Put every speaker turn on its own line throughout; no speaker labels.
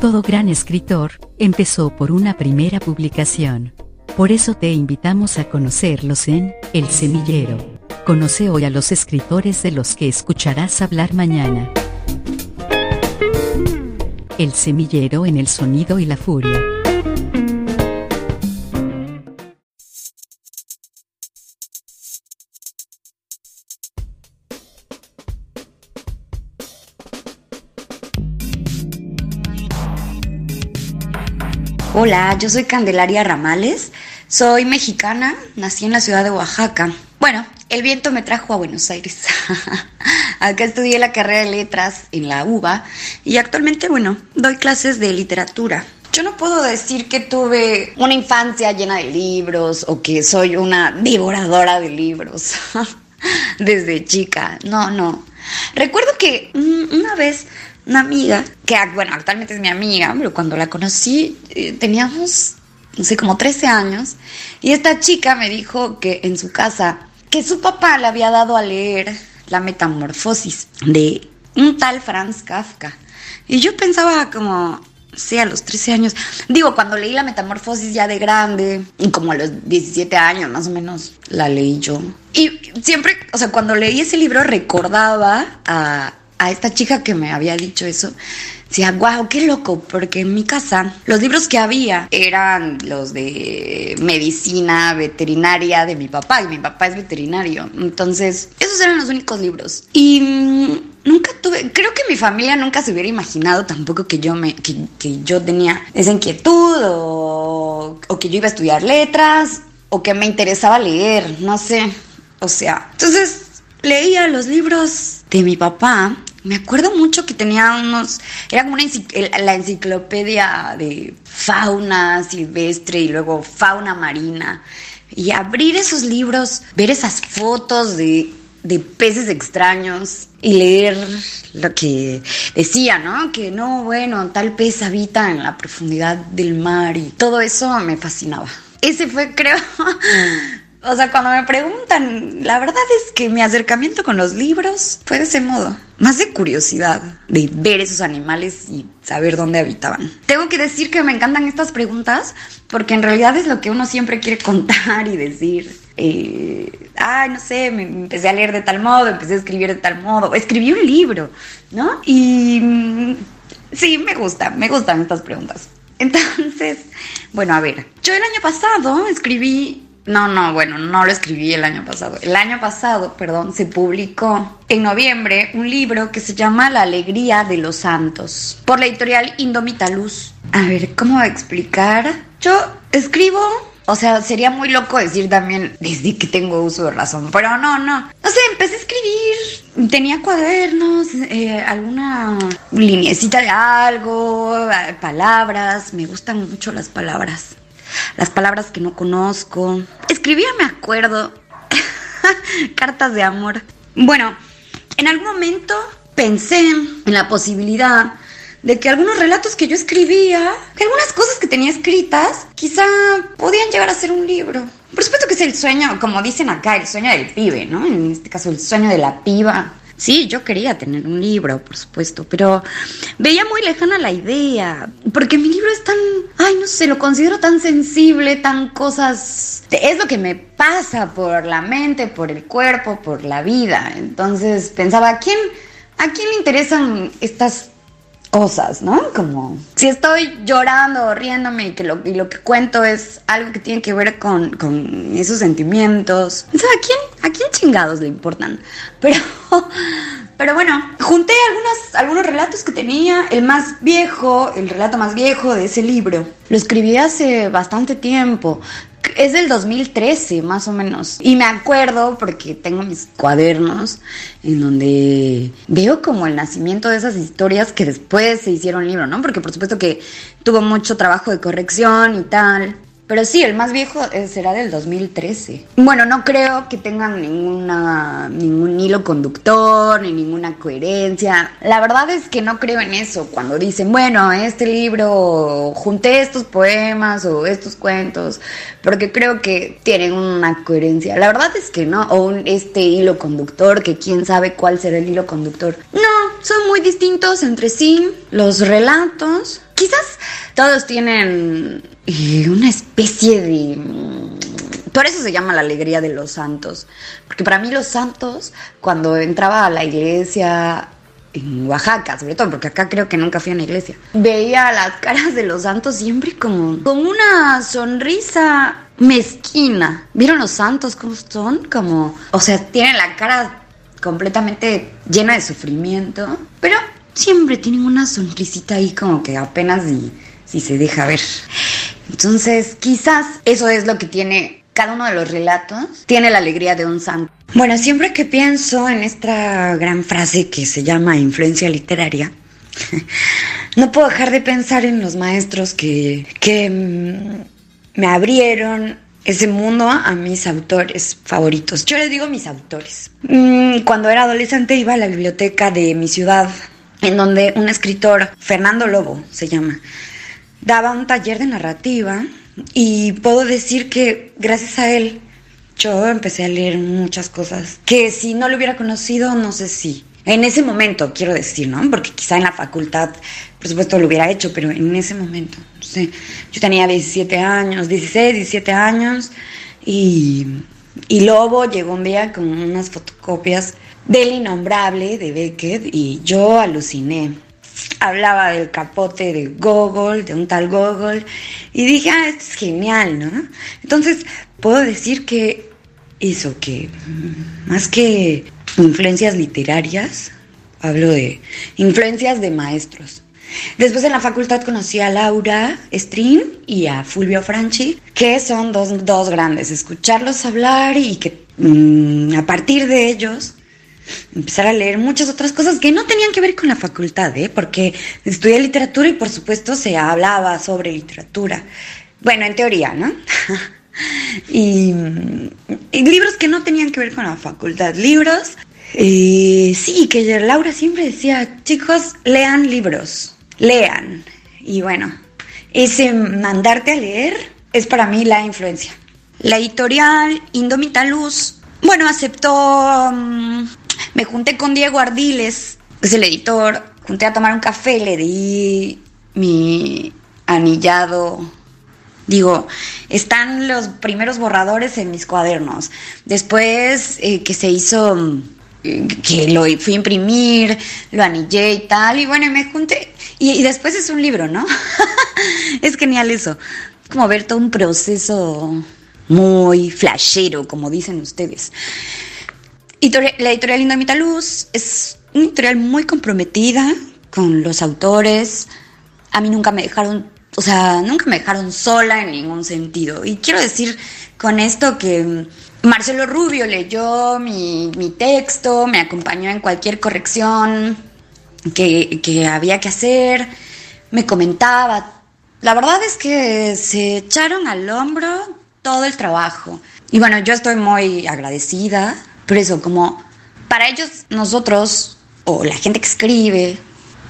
Todo gran escritor empezó por una primera publicación. Por eso te invitamos a conocerlos en El Semillero. Conoce hoy a los escritores de los que escucharás hablar mañana. El Semillero en el Sonido y la Furia.
Hola, yo soy Candelaria Ramales, soy mexicana, nací en la ciudad de Oaxaca. Bueno, el viento me trajo a Buenos Aires. Acá estudié la carrera de letras en la UBA y actualmente, bueno, doy clases de literatura. Yo no puedo decir que tuve una infancia llena de libros o que soy una devoradora de libros desde chica. No, no. Recuerdo que una vez una amiga, que bueno, actualmente es mi amiga, pero cuando la conocí eh, teníamos, no sé, como 13 años, y esta chica me dijo que en su casa, que su papá le había dado a leer La Metamorfosis de un tal Franz Kafka. Y yo pensaba como, sí, a los 13 años. Digo, cuando leí la metamorfosis ya de grande, y como a los 17 años más o menos, la leí yo. Y siempre, o sea, cuando leí ese libro recordaba a, a esta chica que me había dicho eso, decía, wow, qué loco, porque en mi casa los libros que había eran los de medicina veterinaria de mi papá, y mi papá es veterinario. Entonces, esos eran los únicos libros. Y mm, nunca tuve, creo que mi familia nunca se hubiera imaginado tampoco que yo, me, que, que yo tenía esa inquietud o, o que yo iba a estudiar letras o que me interesaba leer, no sé. O sea, entonces leía los libros de mi papá me acuerdo mucho que tenía unos, era como una la enciclopedia de fauna silvestre y luego fauna marina. Y abrir esos libros, ver esas fotos de, de peces extraños y leer lo que decía, ¿no? Que no, bueno, tal pez habita en la profundidad del mar y todo eso me fascinaba. Ese fue, creo, o sea, cuando me preguntan, la verdad es que mi acercamiento con los libros fue de ese modo. Más de curiosidad, de ver esos animales y saber dónde habitaban. Tengo que decir que me encantan estas preguntas porque en realidad es lo que uno siempre quiere contar y decir. Eh, ay, no sé, me empecé a leer de tal modo, empecé a escribir de tal modo, escribí un libro, ¿no? Y mm, sí, me gusta, me gustan estas preguntas. Entonces, bueno, a ver, yo el año pasado escribí no, no, bueno, no lo escribí el año pasado. El año pasado, perdón, se publicó en noviembre un libro que se llama La alegría de los santos por la editorial Indomita Luz. A ver, ¿cómo explicar? Yo escribo o sea, sería muy loco decir también desde que tengo uso de razón, pero no, no. No sé, empecé a escribir, tenía cuadernos, eh, alguna linecita de algo, palabras, me gustan mucho las palabras las palabras que no conozco. Escribía, me acuerdo, cartas de amor. Bueno, en algún momento pensé en la posibilidad de que algunos relatos que yo escribía, que algunas cosas que tenía escritas, quizá podían llegar a ser un libro. Por supuesto que es el sueño, como dicen acá, el sueño del pibe, ¿no? En este caso, el sueño de la piba. Sí, yo quería tener un libro, por supuesto, pero veía muy lejana la idea, porque mi libro es tan, ay, no sé, lo considero tan sensible, tan cosas, es lo que me pasa por la mente, por el cuerpo, por la vida. Entonces pensaba, ¿a quién, a quién le interesan estas cosas, ¿no? Como si estoy llorando o riéndome y que lo, y lo que cuento es algo que tiene que ver con, con esos sentimientos. O ¿a quién, ¿a quién chingados le importan? Pero, pero bueno, junté algunos, algunos relatos que tenía. El más viejo, el relato más viejo de ese libro. Lo escribí hace bastante tiempo. Es del 2013, más o menos. Y me acuerdo porque tengo mis cuadernos en donde veo como el nacimiento de esas historias que después se hicieron libro, ¿no? Porque por supuesto que tuvo mucho trabajo de corrección y tal. Pero sí, el más viejo eh, será del 2013. Bueno, no creo que tengan ninguna, ningún hilo conductor ni ninguna coherencia. La verdad es que no creo en eso. Cuando dicen, bueno, este libro, junté estos poemas o estos cuentos, porque creo que tienen una coherencia. La verdad es que no. O un, este hilo conductor, que quién sabe cuál será el hilo conductor. No, son muy distintos entre sí. Los relatos quizás todos tienen eh, una especie de... Por eso se llama la alegría de los santos. Porque para mí los santos, cuando entraba a la iglesia en Oaxaca, sobre todo, porque acá creo que nunca fui a una iglesia, veía las caras de los santos siempre como con una sonrisa mezquina. ¿Vieron los santos cómo son? Como, o sea, tienen la cara completamente llena de sufrimiento, pero siempre tienen una sonrisita ahí como que apenas si, se deja ver. Entonces, quizás eso es lo que tiene cada uno de los relatos, tiene la alegría de un santo. Bueno, siempre que pienso en esta gran frase que se llama influencia literaria, no puedo dejar de pensar en los maestros que, que mm, me abrieron ese mundo a mis autores favoritos. Yo les digo mis autores. Mm, cuando era adolescente iba a la biblioteca de mi ciudad en donde un escritor, Fernando Lobo se llama, daba un taller de narrativa y puedo decir que gracias a él yo empecé a leer muchas cosas que si no lo hubiera conocido, no sé si. En ese momento, quiero decir, ¿no? Porque quizá en la facultad, por supuesto, lo hubiera hecho, pero en ese momento, no sé. Yo tenía 17 años, 16, 17 años, y, y Lobo llegó un día con unas fotocopias del innombrable de Beckett y yo aluciné. Hablaba del capote de Gogol, de un tal Gogol, y dije, ah, esto es genial, ¿no? Entonces, puedo decir que eso, que más que influencias literarias, hablo de influencias de maestros. Después en la facultad conocí a Laura Strin y a Fulvio Franchi, que son dos, dos grandes. Escucharlos hablar y que mm, a partir de ellos empezar a leer muchas otras cosas que no tenían que ver con la facultad, ¿eh? porque estudié literatura y por supuesto se hablaba sobre literatura. Bueno, en teoría, ¿no? y, libros que no tenían que ver con la facultad, libros. Eh, sí, que Laura siempre decía, chicos, lean libros, lean. Y bueno, ese mandarte a leer es para mí la influencia. La editorial Indomita Luz bueno, aceptó mm, me junté con Diego Ardiles, que es el editor, junté a tomar un café, le di mi anillado. Digo, están los primeros borradores en mis cuadernos. Después eh, que se hizo, eh, que lo fui a imprimir, lo anillé y tal, y bueno, me junté. Y, y después es un libro, ¿no? es genial eso. Como ver todo un proceso muy flashero, como dicen ustedes la editorial Indomita Luz es una editorial muy comprometida con los autores. A mí nunca me dejaron, o sea, nunca me dejaron sola en ningún sentido. Y quiero decir con esto que Marcelo Rubio leyó mi, texto, me acompañó en cualquier corrección que, que había que hacer, me comentaba. La verdad es que se echaron al hombro todo el trabajo. Y bueno, yo estoy muy agradecida por eso, como para ellos, nosotros, o la gente que escribe,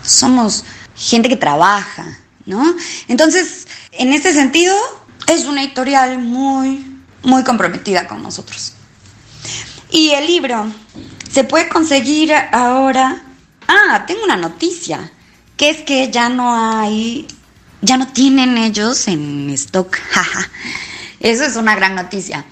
somos gente que trabaja, ¿no? Entonces, en este sentido, es una editorial muy, muy comprometida con nosotros. Y el libro se puede conseguir ahora. Ah, tengo una noticia, que es que ya no hay, ya no tienen ellos en stock. Eso es una gran noticia.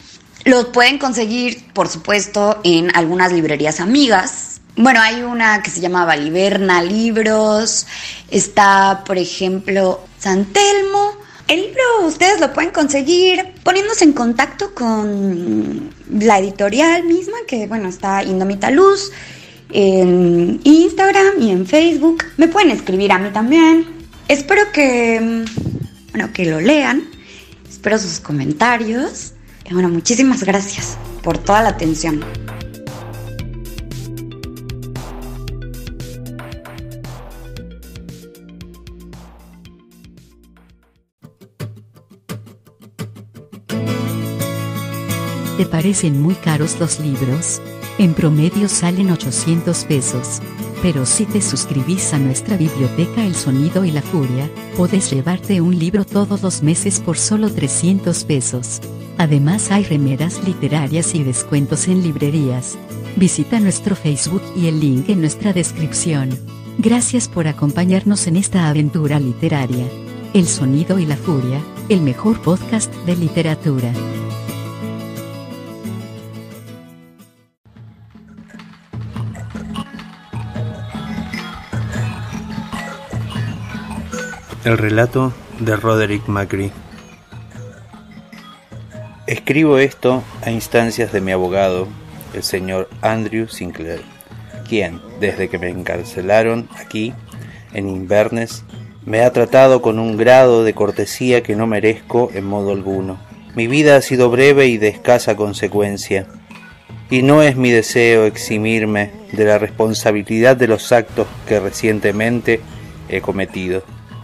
Los pueden conseguir, por supuesto, en algunas librerías amigas. Bueno, hay una que se llama Valiverna Libros. Está, por ejemplo, San Telmo. El libro ustedes lo pueden conseguir poniéndose en contacto con la editorial misma, que bueno, está Indomita Luz, en Instagram y en Facebook. Me pueden escribir a mí también. Espero que, bueno, que lo lean Espero sus comentarios. Bueno, muchísimas gracias por toda la atención.
¿Te parecen muy caros los libros? En promedio salen 800 pesos. Pero si te suscribís a nuestra biblioteca El Sonido y la Furia, podés llevarte un libro todos los meses por solo 300 pesos. Además hay remeras literarias y descuentos en librerías. Visita nuestro Facebook y el link en nuestra descripción. Gracias por acompañarnos en esta aventura literaria. El Sonido y la Furia, el mejor podcast de literatura.
El relato de Roderick Macri. Escribo esto a instancias de mi abogado, el señor Andrew Sinclair, quien, desde que me encarcelaron aquí, en Inverness, me ha tratado con un grado de cortesía que no merezco en modo alguno. Mi vida ha sido breve y de escasa consecuencia, y no es mi deseo eximirme de la responsabilidad de los actos que recientemente he cometido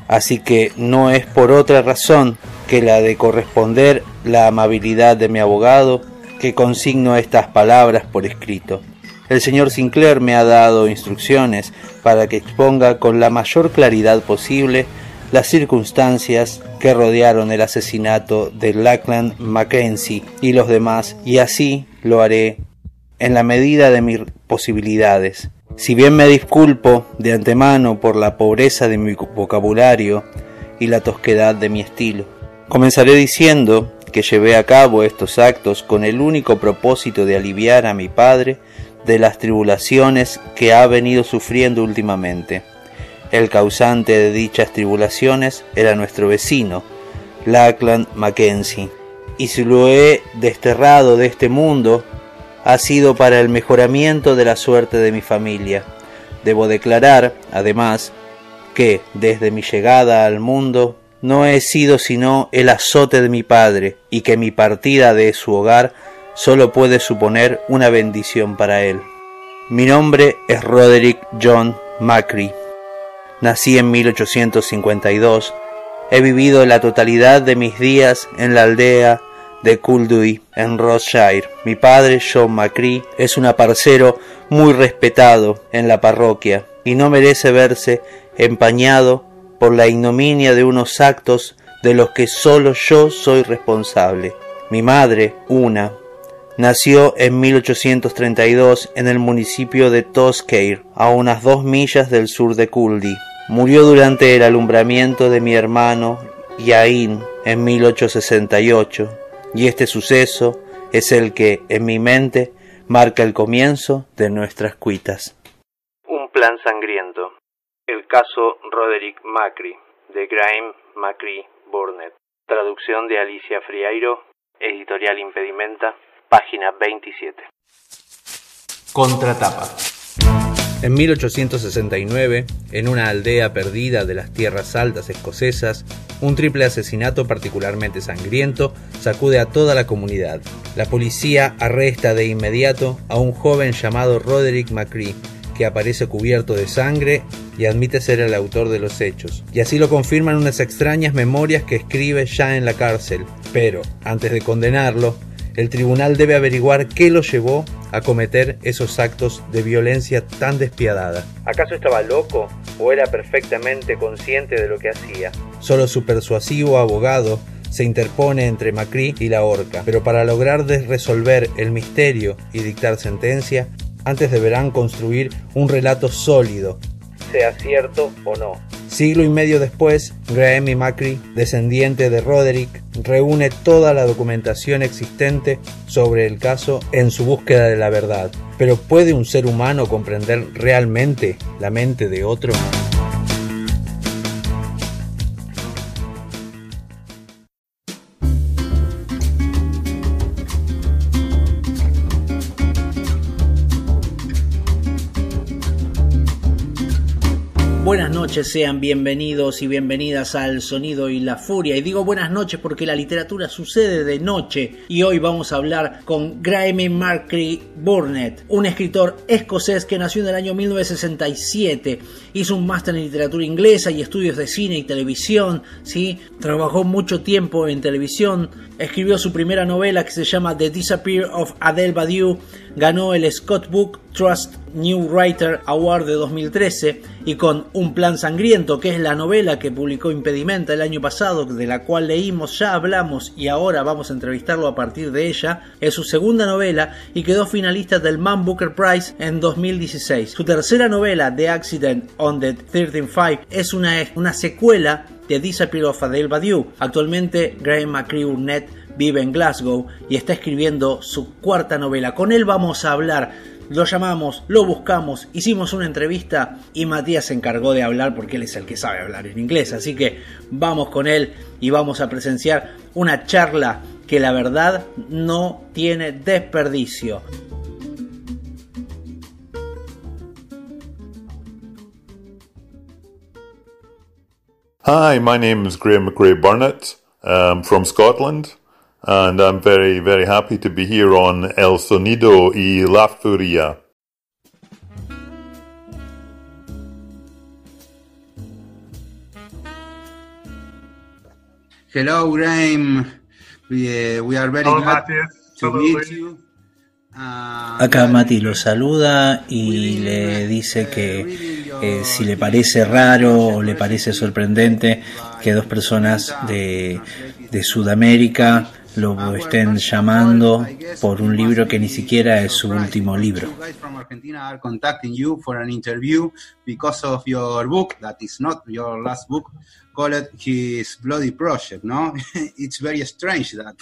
así que no es por otra razón que la de corresponder la amabilidad de mi abogado que consigno estas palabras por escrito. El señor Sinclair me ha dado instrucciones para que exponga con la mayor claridad posible las circunstancias que rodearon el asesinato de Lackland Mackenzie y los demás, y así lo haré en la medida de mis posibilidades. Si bien me disculpo de antemano por la pobreza de mi vocabulario y la tosquedad de mi estilo, comenzaré diciendo que llevé a cabo estos actos con el único propósito de aliviar a mi padre de las tribulaciones que ha venido sufriendo últimamente. El causante de dichas tribulaciones era nuestro vecino, Lackland Mackenzie, y si lo he desterrado de este mundo ha sido para el mejoramiento de la suerte de mi familia. Debo declarar, además, que desde mi llegada al mundo no he sido sino el azote de mi padre y que mi partida de su hogar solo puede suponer una bendición para él. Mi nombre es Roderick John Macri. Nací en 1852. He vivido la totalidad de mis días en la aldea de Culduy, en Rothshire. Mi padre, John Macri, es un aparcero muy respetado en la parroquia y no merece verse empañado por la ignominia de unos actos de los que solo yo soy responsable. Mi madre, una, nació en 1832 en el municipio de Toscare, a unas dos millas del sur de Culdi. Murió durante el alumbramiento de mi hermano Yain en 1868 y este suceso es el que, en mi mente, marca el comienzo de nuestras cuitas. Un plan sangriento. El caso Roderick Macri, de Graham Macri Burnett. Traducción de Alicia Friairo, editorial Impedimenta, página 27. Contratapa. En 1869, en una aldea perdida de las tierras altas escocesas, un triple asesinato particularmente sangriento sacude a toda la comunidad. La policía arresta de inmediato a un joven llamado Roderick McCree, que aparece cubierto de sangre y admite ser el autor de los hechos. Y así lo confirman unas extrañas memorias que escribe ya en la cárcel. Pero, antes de condenarlo, el tribunal debe averiguar qué lo llevó a cometer esos actos de violencia tan despiadada. ¿Acaso estaba loco o era perfectamente consciente de lo que hacía? Solo su persuasivo abogado se interpone entre Macri y la horca, pero para lograr resolver el misterio y dictar sentencia, antes deberán construir un relato sólido, sea cierto o no. Siglo y medio después, Graham y Macri, descendiente de Roderick, reúne toda la documentación existente sobre el caso en su búsqueda de la verdad. Pero ¿puede un ser humano comprender realmente la mente de otro?
Sean bienvenidos y bienvenidas al Sonido y la Furia. Y digo buenas noches porque la literatura sucede de noche. Y hoy vamos a hablar con Graeme Markley Burnett, un escritor escocés que nació en el año 1967. Hizo un máster en literatura inglesa y estudios de cine y televisión. ¿sí? Trabajó mucho tiempo en televisión. Escribió su primera novela que se llama The Disappear of Adele Badiou. Ganó el Scott Book Trust New Writer Award de 2013 y con Un plan sangriento, que es la novela que publicó Impedimenta el año pasado, de la cual leímos, ya hablamos y ahora vamos a entrevistarlo a partir de ella, es su segunda novela y quedó finalista del Man Booker Prize en 2016. Su tercera novela, The Accident on the 135, es una, secuela de Disappear of Adele Badiou. Actualmente Graham McCree Burnett vive en Glasgow y está escribiendo su cuarta novela. Con él vamos a hablar lo llamamos, lo buscamos, hicimos una entrevista y Matías se encargó de hablar porque él es el que sabe hablar en inglés. Así que vamos con él y vamos a presenciar una charla que la verdad no tiene desperdicio.
Hi, my name is Graham McRae Burnett. I'm from Scotland. And I'm very, very happy to be here on El Sonido y La Furia.
Hello, Graham. We, uh, we are very
Hello,
glad to meet you. Uh,
Acá Mati lo saluda y le dice que eh, si le parece raro o le parece sorprendente que dos personas de, de Sudamérica lo estén llamando por un libro que ni siquiera es su último libro.
You guys from Argentina are contacting you for an interview because of your book that is not your last book called His Bloody Project, no? it's very strange that.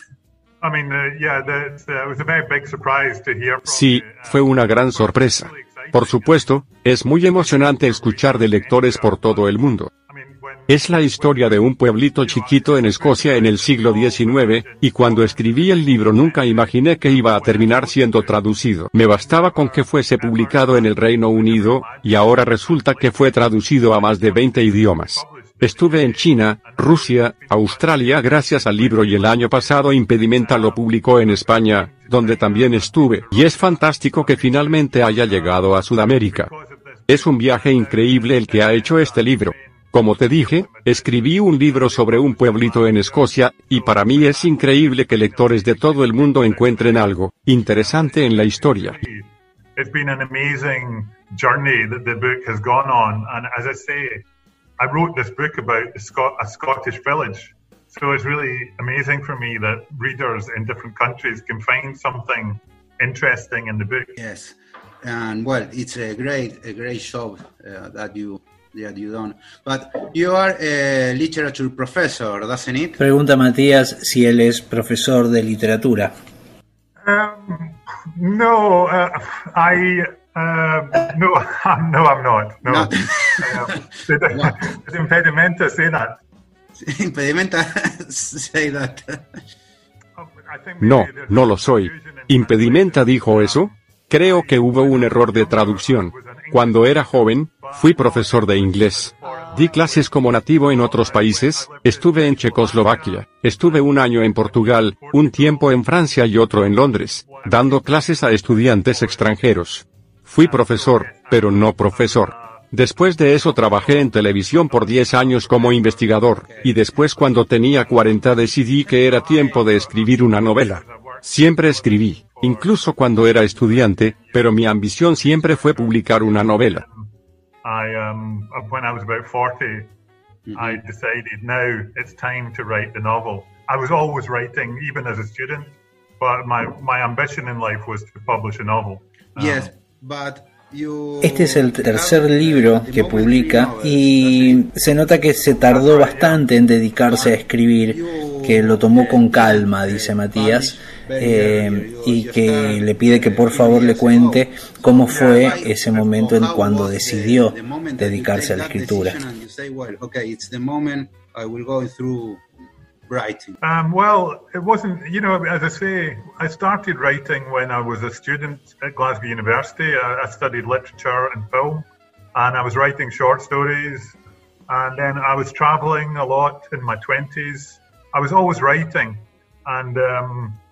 I mean, yeah, that's, it was a very big surprise to hear from
Sí, fue una gran sorpresa. Por supuesto, es muy emocionante escuchar de lectores por todo el mundo. Es la historia de un pueblito chiquito en Escocia en el siglo XIX, y cuando escribí el libro nunca imaginé que iba a terminar siendo traducido. Me bastaba con que fuese publicado en el Reino Unido, y ahora resulta que fue traducido a más de 20 idiomas. Estuve en China, Rusia, Australia gracias al libro y el año pasado Impedimenta lo publicó en España, donde también estuve, y es fantástico que finalmente haya llegado a Sudamérica. Es un viaje increíble el que ha hecho este libro. Como te dije, escribí un libro sobre un pueblito en Escocia, y para mí es increíble que lectores de todo el mundo encuentren algo interesante en la historia.
it's been an amazing journey that the book has gone on. And as I say, I wrote this book about a Scottish village. So it's really amazing for me that readers in different countries can find something interesting in the book.
Yes, and well, it's a great, a great job uh, that you that you done. But you are a literature professor, doesn't it?
Pregunta Matías si él es profesor de literatura.
Um, no, uh, I uh, no, I'm, no, I'm not. No,
No.
Um, did impedimenta say that?
Impedimenta say that.
No, no lo soy. ¿Impedimenta dijo eso? Creo que hubo un error de traducción. Cuando era joven, fui profesor de inglés. Di clases como nativo en otros países, estuve en Checoslovaquia, estuve un año en Portugal, un tiempo en Francia y otro en Londres, dando clases a estudiantes extranjeros. Fui profesor, pero no profesor. Después de eso trabajé en televisión por 10 años como investigador, y después cuando tenía 40 decidí que era tiempo de escribir una novela. Siempre escribí, incluso cuando era estudiante, pero mi ambición siempre fue publicar una novela.
I um when I was about 40, I decided now it's time to write the novel. I was always writing, even as a student, but my my ambition in life was to publish a novel.
Yes, but you.
Este es el tercer libro que publica y se nota que se tardó bastante en dedicarse a escribir, que lo tomó con calma, dice Matías, eh, y que le pide que por favor le cuente cómo fue ese momento en cuando decidió dedicarse a la escritura.
Um, well, it wasn't, you know, as I say, I started writing when I was a student at Glasgow University. I, I studied literature and film. and I was writing short stories. And then I was traveling a lot in my 20s. Um.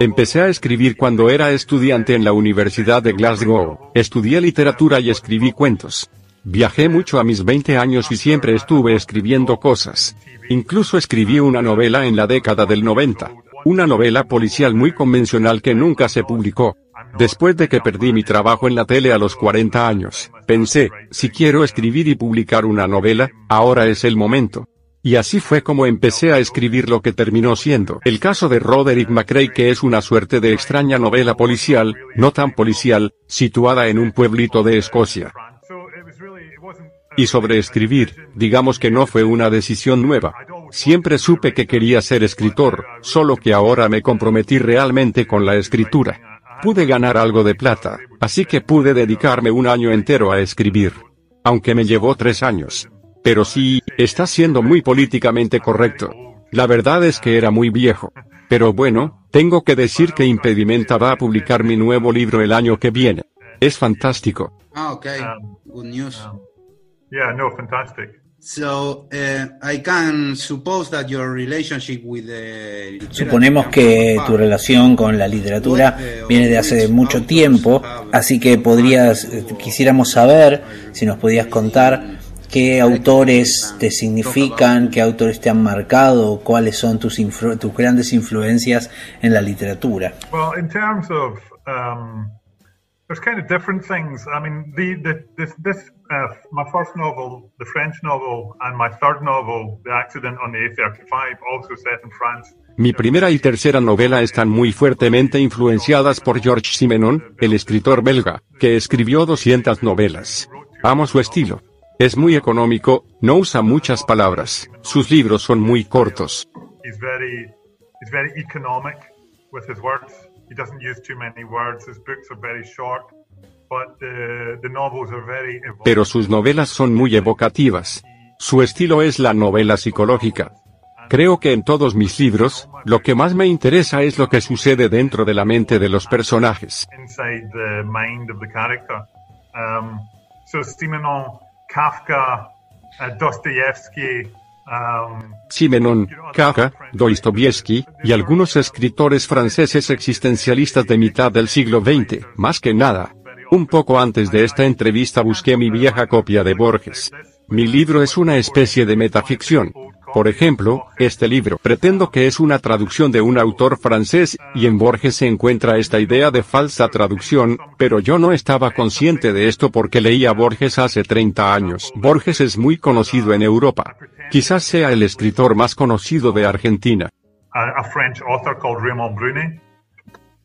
Empecé a escribir cuando era estudiante en la Universidad de Glasgow. Estudié literatura y escribí cuentos. Viajé mucho a mis 20 años y siempre estuve escribiendo cosas. Incluso escribí una novela en la década del 90. Una novela policial muy convencional que nunca se publicó. Después de que perdí mi trabajo en la tele a los 40 años, pensé, si quiero escribir y publicar una novela, ahora es el momento. Y así fue como empecé a escribir lo que terminó siendo el caso de Roderick McRae que es una suerte de extraña novela policial, no tan policial, situada en un pueblito de Escocia. Y sobre escribir, digamos que no fue una decisión nueva. Siempre supe que quería ser escritor, solo que ahora me comprometí realmente con la escritura. Pude ganar algo de plata, así que pude dedicarme un año entero a escribir. Aunque me llevó tres años. Pero sí, está siendo muy políticamente correcto. La verdad es que era muy viejo. Pero bueno, tengo que decir que Impedimenta va a publicar mi nuevo libro el año que viene. Es fantástico.
Ah, okay.
Um,
Good news.
um, yeah, no, fantastic.
So uh, I can suppose that your relationship with the literature
Suponemos que tu relación con la literatura viene de hace mucho tiempo, así que podrías, eh, quisiéramos saber si nos podías contar qué autores te significan, qué autores te han marcado, cuáles son tus, influ- tus grandes influencias en la literatura.
Well, in terms of, um, there's kind of different things. I mean, the, the this, this uh, my first novel, the French novel, and my third novel, The Accident on the A35, also set in France.
Mi primera y tercera novela están muy fuertemente influenciadas por Georges Simenon, el escritor belga, que escribió 200 novelas. Amo su estilo. Es muy económico, no usa muchas palabras, sus libros son muy cortos. Pero sus novelas son muy evocativas. Su estilo es la novela psicológica. Creo que en todos mis libros, lo que más me interesa es lo que sucede dentro de la mente de los personajes.
Um, so Simenon, Kafka, uh, Dostoevsky. Um,
Simenon, Kafka, Dostoevsky, y algunos escritores franceses existencialistas de mitad del siglo XX, más que nada. Un poco antes de esta entrevista busqué mi vieja copia de Borges. Mi libro es una especie de metaficción. Por ejemplo, este libro pretendo que es una traducción de un autor francés, y en Borges se encuentra esta idea de falsa traducción, pero yo no estaba consciente de esto porque leía Borges hace 30 años. Borges es muy conocido en Europa. Quizás sea el escritor más conocido de Argentina.
a, French author called Raymond Brunet.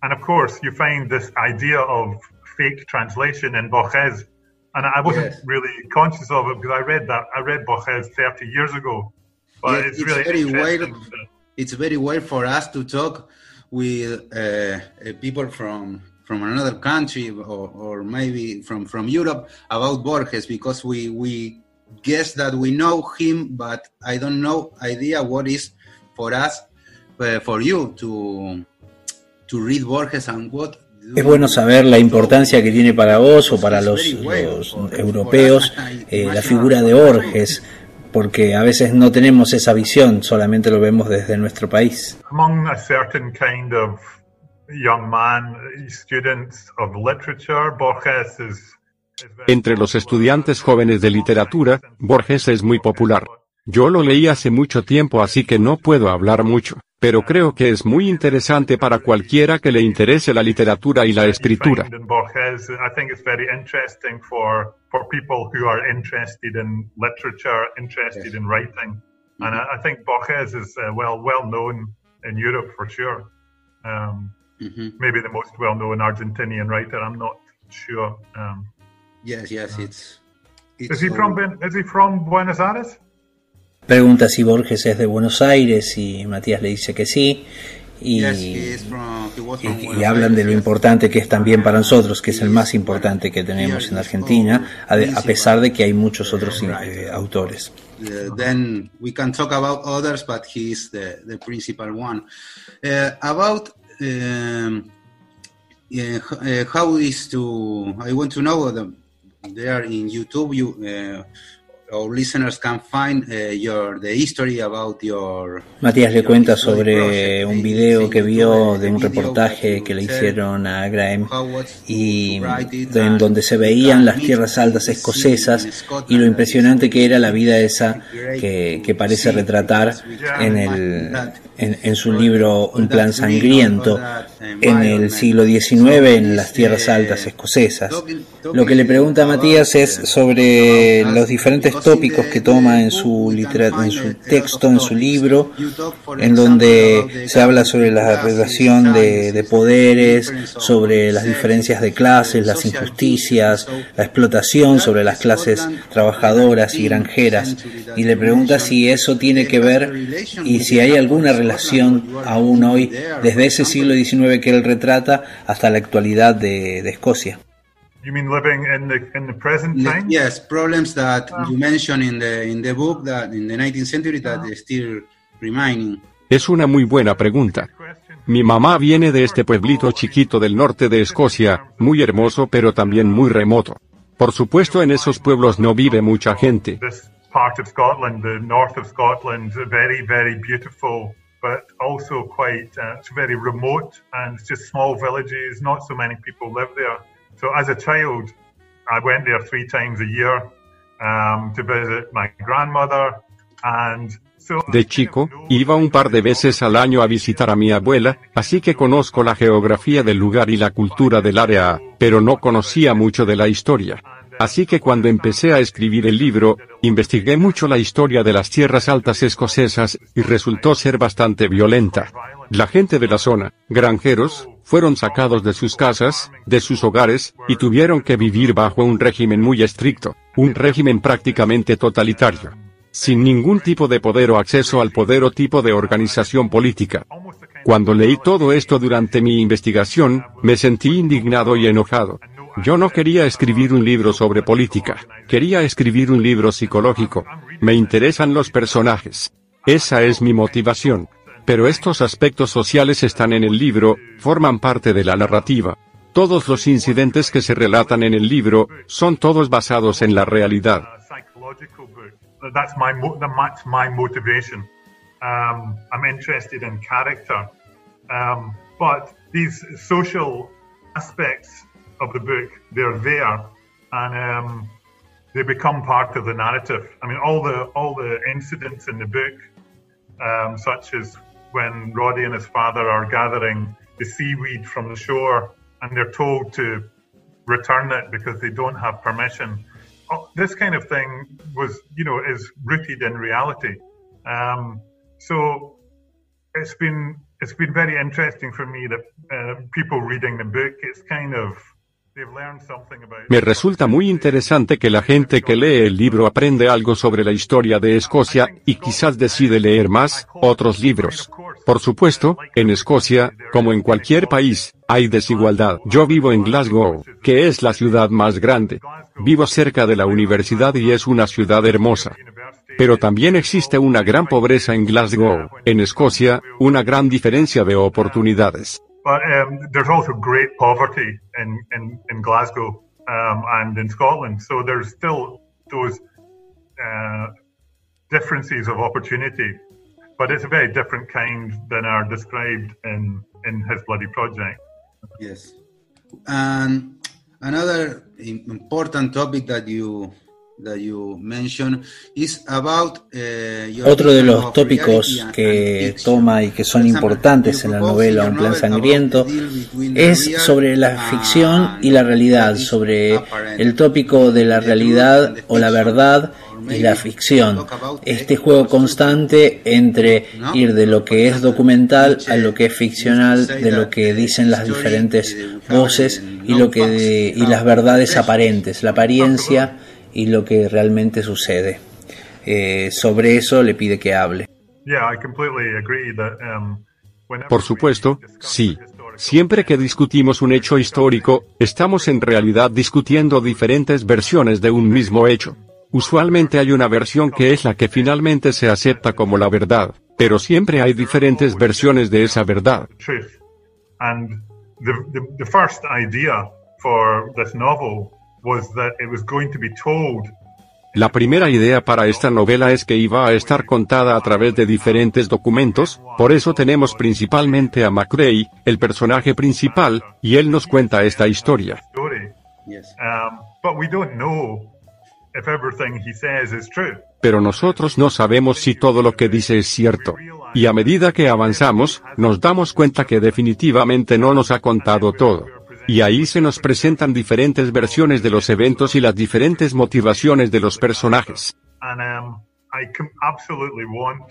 And of course, you find this idea of fake translation in Borges. And I wasn't
Yes.
really conscious of it because I read that. I read Borges 30 years ago. But
Yeah,
it's,
it's
really
very
interesting.
well- it's very well for us to talk with uh, uh, people from from another country or, or maybe from from Europe about Borges because we we guess that we know him, but I don't know idea what is for us uh, for you to to read Borges and what.
Es bueno saber la importancia que tiene para vos o para los, los europeos eh, la figura de Borges, porque a veces no tenemos esa visión, solamente lo vemos desde nuestro país.
Among a certain kind of young man, students of literature, Borges is. is very
Entre los estudiantes jóvenes de literatura, Borges es muy popular. Yo lo leí hace mucho tiempo así que no puedo hablar mucho, pero creo que es muy interesante para cualquiera que le interese la literatura y la escritura.
find in Borges, I think it's very interesting for for people who are interested in literature, interested in writing, and I, I think Borges is uh, well well known in Europe for sure. Um,
Mhm.
maybe the most well known Argentinian writer. I'm not sure. Um,
Yes, yes, it's.
is
it's
he from Is he from Buenos Aires?
Pregunta si Borges es de Buenos Aires y Matías le dice que sí. Y,
Yes, he from. He
y- y hablan de lo importante que es también para nosotros, que es el más importante que tenemos en Argentina, a, de- a pesar de que hay muchos otros eh, autores.
Uh, then we can talk about others, but he's the, the principal one. Uh, about um, yeah, h- uh, how is to, I want to know the, there in YouTube, you uh, our listeners can find uh, your the history about your.
Matías le cuenta sobre un video que vio de un reportaje que le hicieron a Graham y en donde se veían las tierras altas escocesas y lo impresionante que era la vida esa que, que parece retratar en, el, en, en su libro Un plan sangriento en el siglo XIX en las tierras altas escocesas. Lo que le pregunta a Matías es sobre los diferentes tópicos que toma en su, en su texto, en su libro, en donde se habla sobre la relación de, de poderes, sobre las diferencias de clases, las injusticias, la explotación sobre las clases trabajadoras y granjeras. Y le pregunta si eso tiene que ver y si hay alguna relación aún hoy, desde ese siglo XIX que él retrata, hasta la actualidad de, de Escocia.
You mean living in the in the present time?
Yes, problems that you mention in the in the book that in the 19th century that is still remaining.
Es una muy buena pregunta. Mi mamá viene de este pueblito chiquito del norte de Escocia, muy hermoso pero también muy remoto. Por supuesto en esos pueblos no vive mucha gente.
This part of Scotland, the north of Scotland, very very beautiful, but also quite uh, it's very remote and it's just small villages. Not so many people live there. So as a child, I went there three times a year um, to visit my grandmother and so
De chico, iba un par de veces al año a visitar a mi abuela, así que conozco la geografía del lugar y la cultura del área, pero no conocía mucho de la historia. Así que cuando empecé a escribir el libro, investigué mucho la historia de las tierras altas escocesas, y resultó ser bastante violenta. La gente de la zona, granjeros, fueron sacados de sus casas, de sus hogares, y tuvieron que vivir bajo un régimen muy estricto, un régimen prácticamente totalitario. Sin ningún tipo de poder o acceso al poder o tipo de organización política. Cuando leí todo esto durante mi investigación, me sentí indignado y enojado. Yo no quería escribir un libro sobre política, quería escribir un libro psicológico. Me interesan los personajes. Esa es mi motivación. Pero estos aspectos sociales están en el libro, forman parte de la narrativa. Todos los incidentes que se relatan en el libro, son todos basados en la realidad.
aspects of the book they're there, and um, they become part of the narrative. I mean, all the all the incidents in the book, um, such as when Roddy and his father are gathering the seaweed from the shore, and they're told to return it because they don't have permission. Oh, this kind of thing was, you know, is rooted in reality. Um, so it's been it's been very interesting for me that uh, people reading the book, it's kind of
Me resulta muy interesante que la gente que lee el libro aprende algo sobre la historia de Escocia, y quizás decide leer más, otros libros. Por supuesto, en Escocia, como en cualquier país, hay desigualdad. Yo vivo en Glasgow, que es la ciudad más grande. Vivo cerca de la universidad y es una ciudad hermosa. Pero también existe una gran pobreza en Glasgow, en Escocia, una gran diferencia de oportunidades.
But um, there's also great poverty in, in, in Glasgow um, and in Scotland. So there's still those uh, differences of opportunity. But it's a very different kind than are described in, in his bloody project.
Yes. And another important topic that you that you mentioned is about uh, your
Otro de los tópicos que toma y que son importantes en la novela Un plan sangriento es sobre la ficción y la realidad, sobre el tópico de la realidad o la verdad y la ficción. Este juego constante entre ir de lo que es documental a lo que es ficcional,
Say
de lo que
the
dicen las diferentes voces y lo que de- y las verdades aparentes, la apariencia y lo que realmente sucede. Eh, sobre eso le pide que hable.
Um,
Por supuesto, sí. Siempre que discutimos un hecho histórico, estamos en realidad discutiendo diferentes versiones de un mismo hecho. Usualmente hay una versión que es la que finalmente se acepta como la verdad, pero siempre hay diferentes versiones de esa verdad.
And the, the, the first idea for this novel was that it was going to be told
La primera idea para esta novela es que iba a estar contada a través de diferentes documentos, por eso tenemos principalmente a McRae, el personaje principal, y él nos cuenta esta historia.
story. But we don't know if everything he says is true.
Pero nosotros no sabemos si todo lo que dice es cierto. Y a medida que avanzamos, nos damos cuenta que definitivamente no nos ha contado todo. Y ahí se nos presentan diferentes versiones de los eventos y las diferentes motivaciones de los personajes.
Um,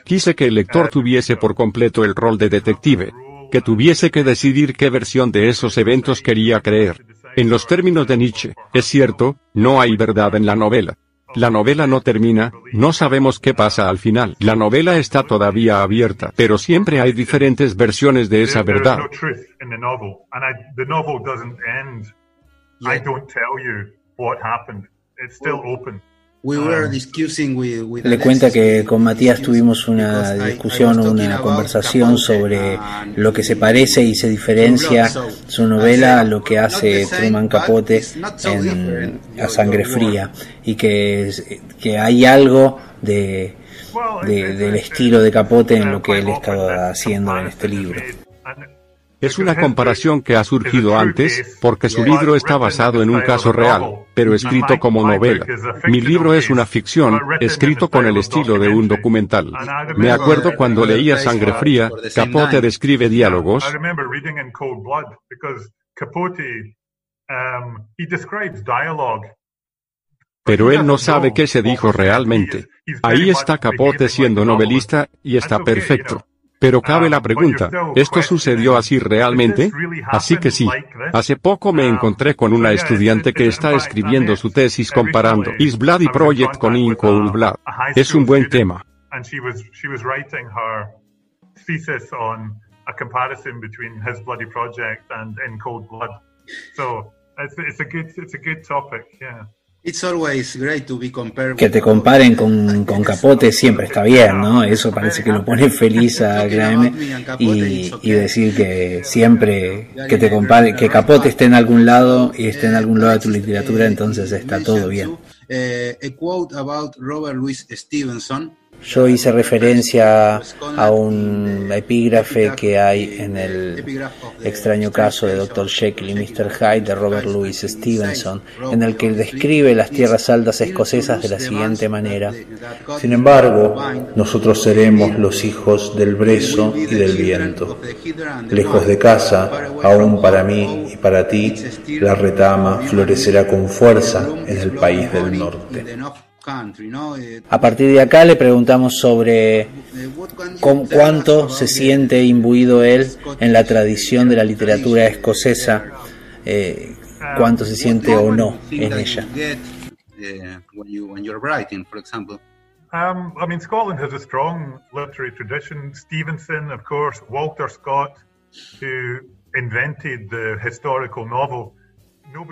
Quise que el lector tuviese por completo el rol de detective, que tuviese que decidir qué versión de esos eventos quería creer. En los términos de Nietzsche, es cierto, no hay verdad en la novela. La novela no termina, no sabemos qué pasa al final. La novela está todavía abierta, pero siempre hay diferentes versiones de esa verdad.
We were discussing with, with
Le cuenta que con Matías tuvimos una discusión, una
about
conversación sobre
and
lo que se parece y se diferencia su novela a lo que hace Truman Capote en A Sangre Fría y que, que hay algo de, de- del estilo de Capote en lo que él estaba haciendo en este libro.
Es una comparación que ha surgido antes, porque su libro está basado en un caso real, pero escrito como novela. Mi libro es una ficción, escrito con el estilo de un documental. Me acuerdo cuando leía Sangre Fría, Capote describe diálogos, pero él no sabe qué se dijo realmente. Ahí está Capote siendo novelista, y está perfecto. Pero cabe la pregunta, ¿esto sucedió así realmente? Así que sí. Hace poco me encontré con una estudiante que está escribiendo su tesis comparando Is Bloody Project con In Cold Blood. Es un buen tema.
It's,
always great to be compared
Que te comparen con, con Capote siempre está bien, ¿no? Eso parece que lo pone feliz a Graeme y, y decir que siempre que te compare, que Capote esté en algún lado y esté en algún lado de tu literatura, entonces está todo bien.
Eh, a quote about Robert Louis Stevenson.
Yo hice referencia a un epígrafe que hay en el extraño caso de Dr. Jekyll y Mr. Hyde de Robert Louis Stevenson, en el que describe las tierras altas escocesas de la siguiente manera.
Sin embargo, nosotros seremos los hijos del brezo y del viento. Lejos de casa, aún para mí y para ti, la retama florecerá con fuerza en el país del norte.
A partir de acá le preguntamos sobre con cuánto se siente imbuido él en la tradición de la literatura escocesa, eh, cuánto se siente o no en ella.
Um, I mean Scotland has a strong literary tradition Stevenson of course Walter Scott who invented the historical novel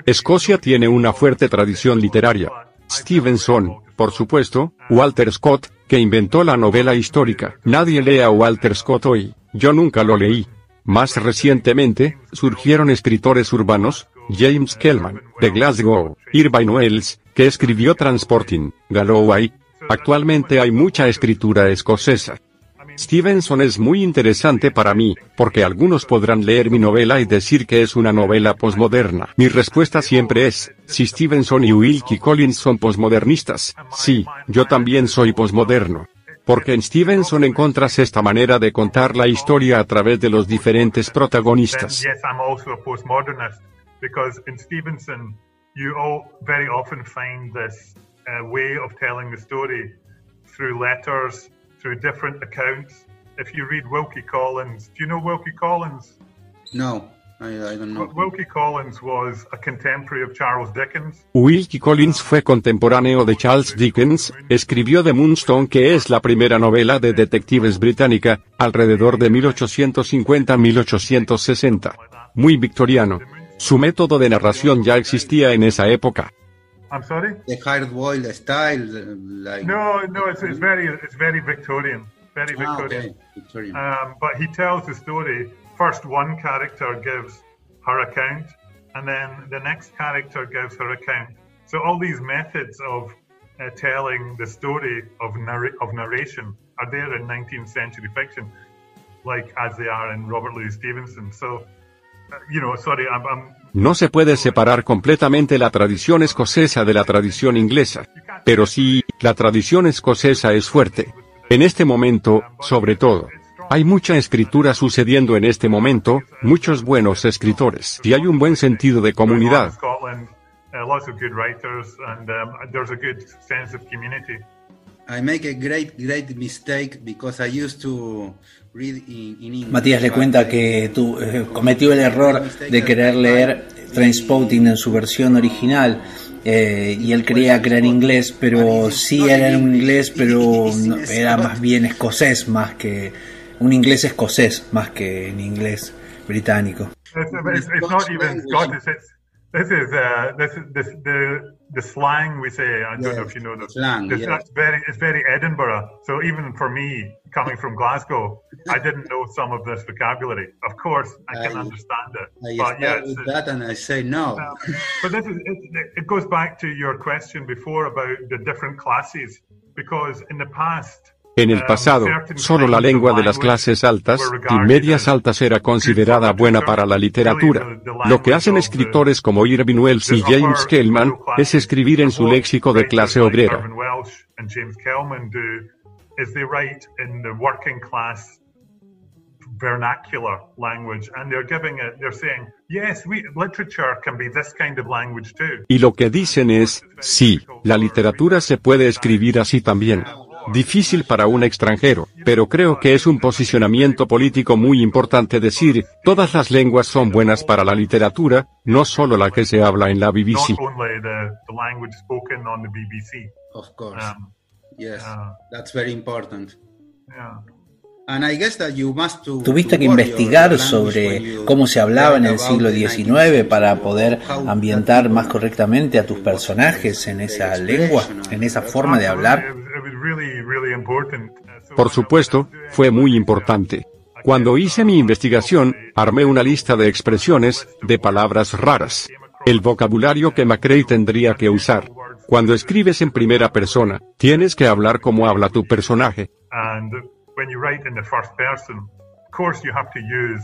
Escocia tiene una fuerte tradición literaria. Stevenson, por supuesto, Walter Scott, que inventó la novela histórica. Nadie lee a Walter Scott hoy, yo nunca lo leí. Más recientemente, surgieron escritores urbanos, James Kellman, de Glasgow, Irvine Wells, que escribió Transporting, Galloway. Actualmente hay mucha escritura escocesa. Stevenson es muy interesante para mí, porque algunos podrán leer mi novela y decir que es una novela posmoderna. Mi respuesta siempre es, si Stevenson y Wilkie Collins son posmodernistas, sí, yo también soy posmoderno. Porque en Stevenson encontras esta manera de contar la historia a través de los diferentes protagonistas.
through letters through different accounts if you read Wilkie Collins do you know Wilkie Collins
No, I, I don't know.
Wilkie Collins was a contemporary of Charles Dickens
Wilkie Collins fue contemporáneo de Charles Dickens, escribió The Moonstone que es la primera novela de detectives británica, alrededor de 1850-1860. Muy victoriano. Su método de narración ya existía en esa época.
I'm sorry
The hard boiled style, like.
no no it's, it's very it's very Victorian very
Ah,
Victorian
okay. Victorian.
Um, but he tells the story. First, one character gives her account, and then the next character gives her account, So all these methods of uh, telling the story of, narr- of narration are there in 19th century fiction, like as they are in Robert Louis Stevenson. So, uh, you know, sorry, I'm, I'm
No se puede separar completamente la tradición escocesa de la tradición inglesa. Pero sí, la tradición escocesa es fuerte. En este momento, sobre todo. Hay mucha escritura sucediendo en este momento, muchos buenos escritores, y hay un buen sentido de comunidad.
I make a great, great mistake because I used to
Matías le cuenta que tú, eh, cometió el error de querer leer Trainspotting en su versión original eh, y él creía que era en inglés, pero sí era en inglés, pero no- era más bien escocés más que un inglés escocés más que en inglés británico.
It's, it's, it's not even Scottish. This is uh, this is this, the the slang we say. I don't know if you know the
slang,
It's,
yes.
that's very it's very Edinburgh. So even for me, coming from Glasgow, I didn't know some of this vocabulary. Of course, I can
I-
understand it,
I
but yeah,
start
it's,
with that and I say no.
but this is it, it goes back to your question before about the different classes because in the past.
En el pasado, solo la lengua de las clases altas y medias
as
altas era considerada buena para la literatura. Lo que hacen escritores como Irving Welsh y James Kellman es escribir en su léxico de clase obrera.
Kelman vernacular language and they're giving it they're saying yes we literature can be this kind of language too
Y lo que dicen es, sí, la literatura se puede escribir así también. Difícil para un extranjero, pero creo que es un posicionamiento político muy importante decir, todas las lenguas son buenas para la literatura, no solo la que se habla en la BBC.
not only the, the language spoken on the BBC
Of course.
um,
yes,
uh,
that's very important.
Tuviste que investigar sobre cómo se hablaba en el
about
siglo XIX para poder ambientar más correctamente a tus personajes en esa lengua, en esa forma de hablar.
Por supuesto, fue muy importante. Cuando hice mi investigación, armé una lista de expresiones, de palabras raras. El vocabulario que McCrae tendría que usar. Cuando escribes en primera persona, tienes que hablar como habla tu personaje.
When you write in the first person, of course, you have to use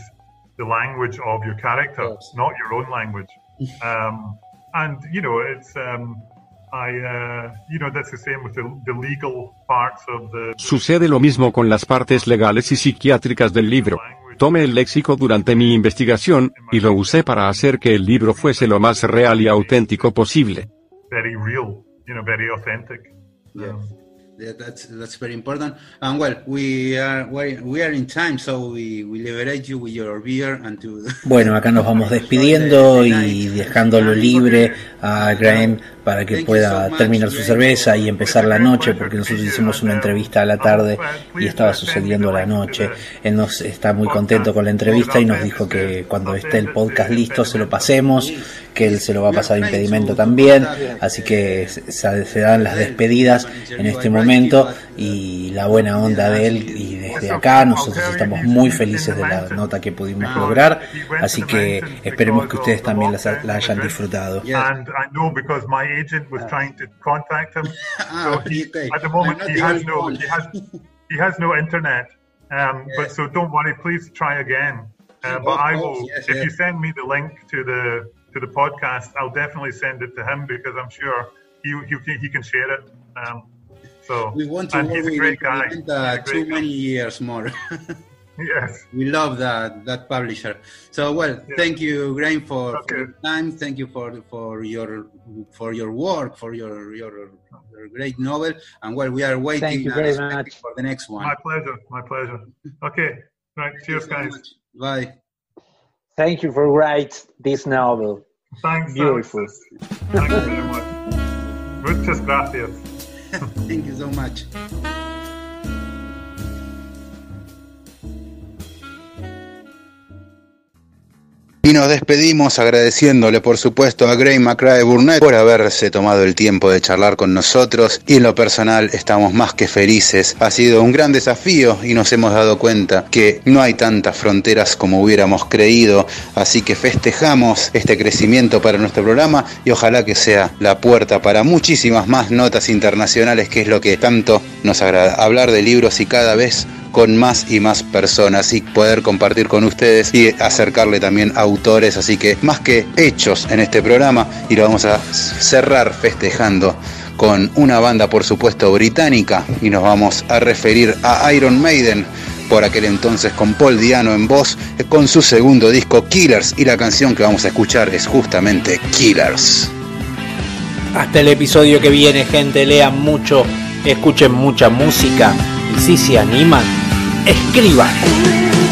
the language of your character, not your own language. Um, and you know, it's um, I, uh, you know, that's the same with the, the legal parts of the.
Sucede lo mismo con las partes legales y psiquiátricas del libro. Tomé el léxico durante mi investigación, y lo usé para hacer que el libro fuese lo más real y auténtico posible.
very real, you know, very authentic. Um,
Yeah, that's that's very important. And well, we are we, we are in time, so we, we liberate you with your beer and to.
Bueno, acá nos vamos despidiendo y dejándolo libre a Graham para que pueda terminar su cerveza y empezar la noche, porque nosotros hicimos una entrevista a la tarde y estaba sucediendo la noche. Él nos está muy contento con la entrevista y nos dijo que cuando esté el podcast listo se lo pasemos, que él se lo va a pasar impedimento también, así que se, se dan las despedidas en este momento y la buena onda de él y desde acá nosotros estamos muy felices de la nota que pudimos lograr, así que esperemos que ustedes también la, la hayan disfrutado.
And I know because my agent was trying to contact him.
Ah,
So he, has no
one.
he has he has no internet. Um, But so don't worry, please try again. Uh, but I will
yes,
if
yes.
you send me the link to the to the podcast, I'll definitely send it to him because I'm sure he he can, he can share it. Um, so
We want to
and
work with
great guy.
Independent,
He's a
uh,
great
too many years more.
Yes.
We love that that publisher. So well, thank you, Graham, for, for your time. Thank you for for your for your work, for your your, your great novel. And well, we are waiting
Thank you very much.
for the next one.
My pleasure. My pleasure. Okay. Right. Cheers, guys.
Bye.
Thank you for writing this novel.
Thanks.
Beautiful.
Thank you very much. Muchas gracias.
Thank you so much. Y nos despedimos agradeciéndole, por supuesto, a Gray McRae Burnett por haberse tomado el tiempo de charlar con nosotros. Y en lo personal estamos más que felices. Ha sido un gran desafío y nos hemos dado cuenta que no hay tantas fronteras como hubiéramos creído. Así que festejamos este crecimiento para nuestro programa y ojalá que sea la puerta para muchísimas más notas internacionales, que es lo que tanto nos agrada. Hablar de libros y cada vez con más y más personas y poder compartir con ustedes y acercarle también autores, así que más que hechos en este programa y lo vamos a cerrar festejando con una banda por supuesto británica y nos vamos a referir a Iron Maiden por aquel entonces con Paul Diano en voz con su segundo disco Killers y la canción que vamos a escuchar es justamente Killers.
Hasta el episodio que viene gente, lean mucho, escuchen mucha música y si se animan, escriban.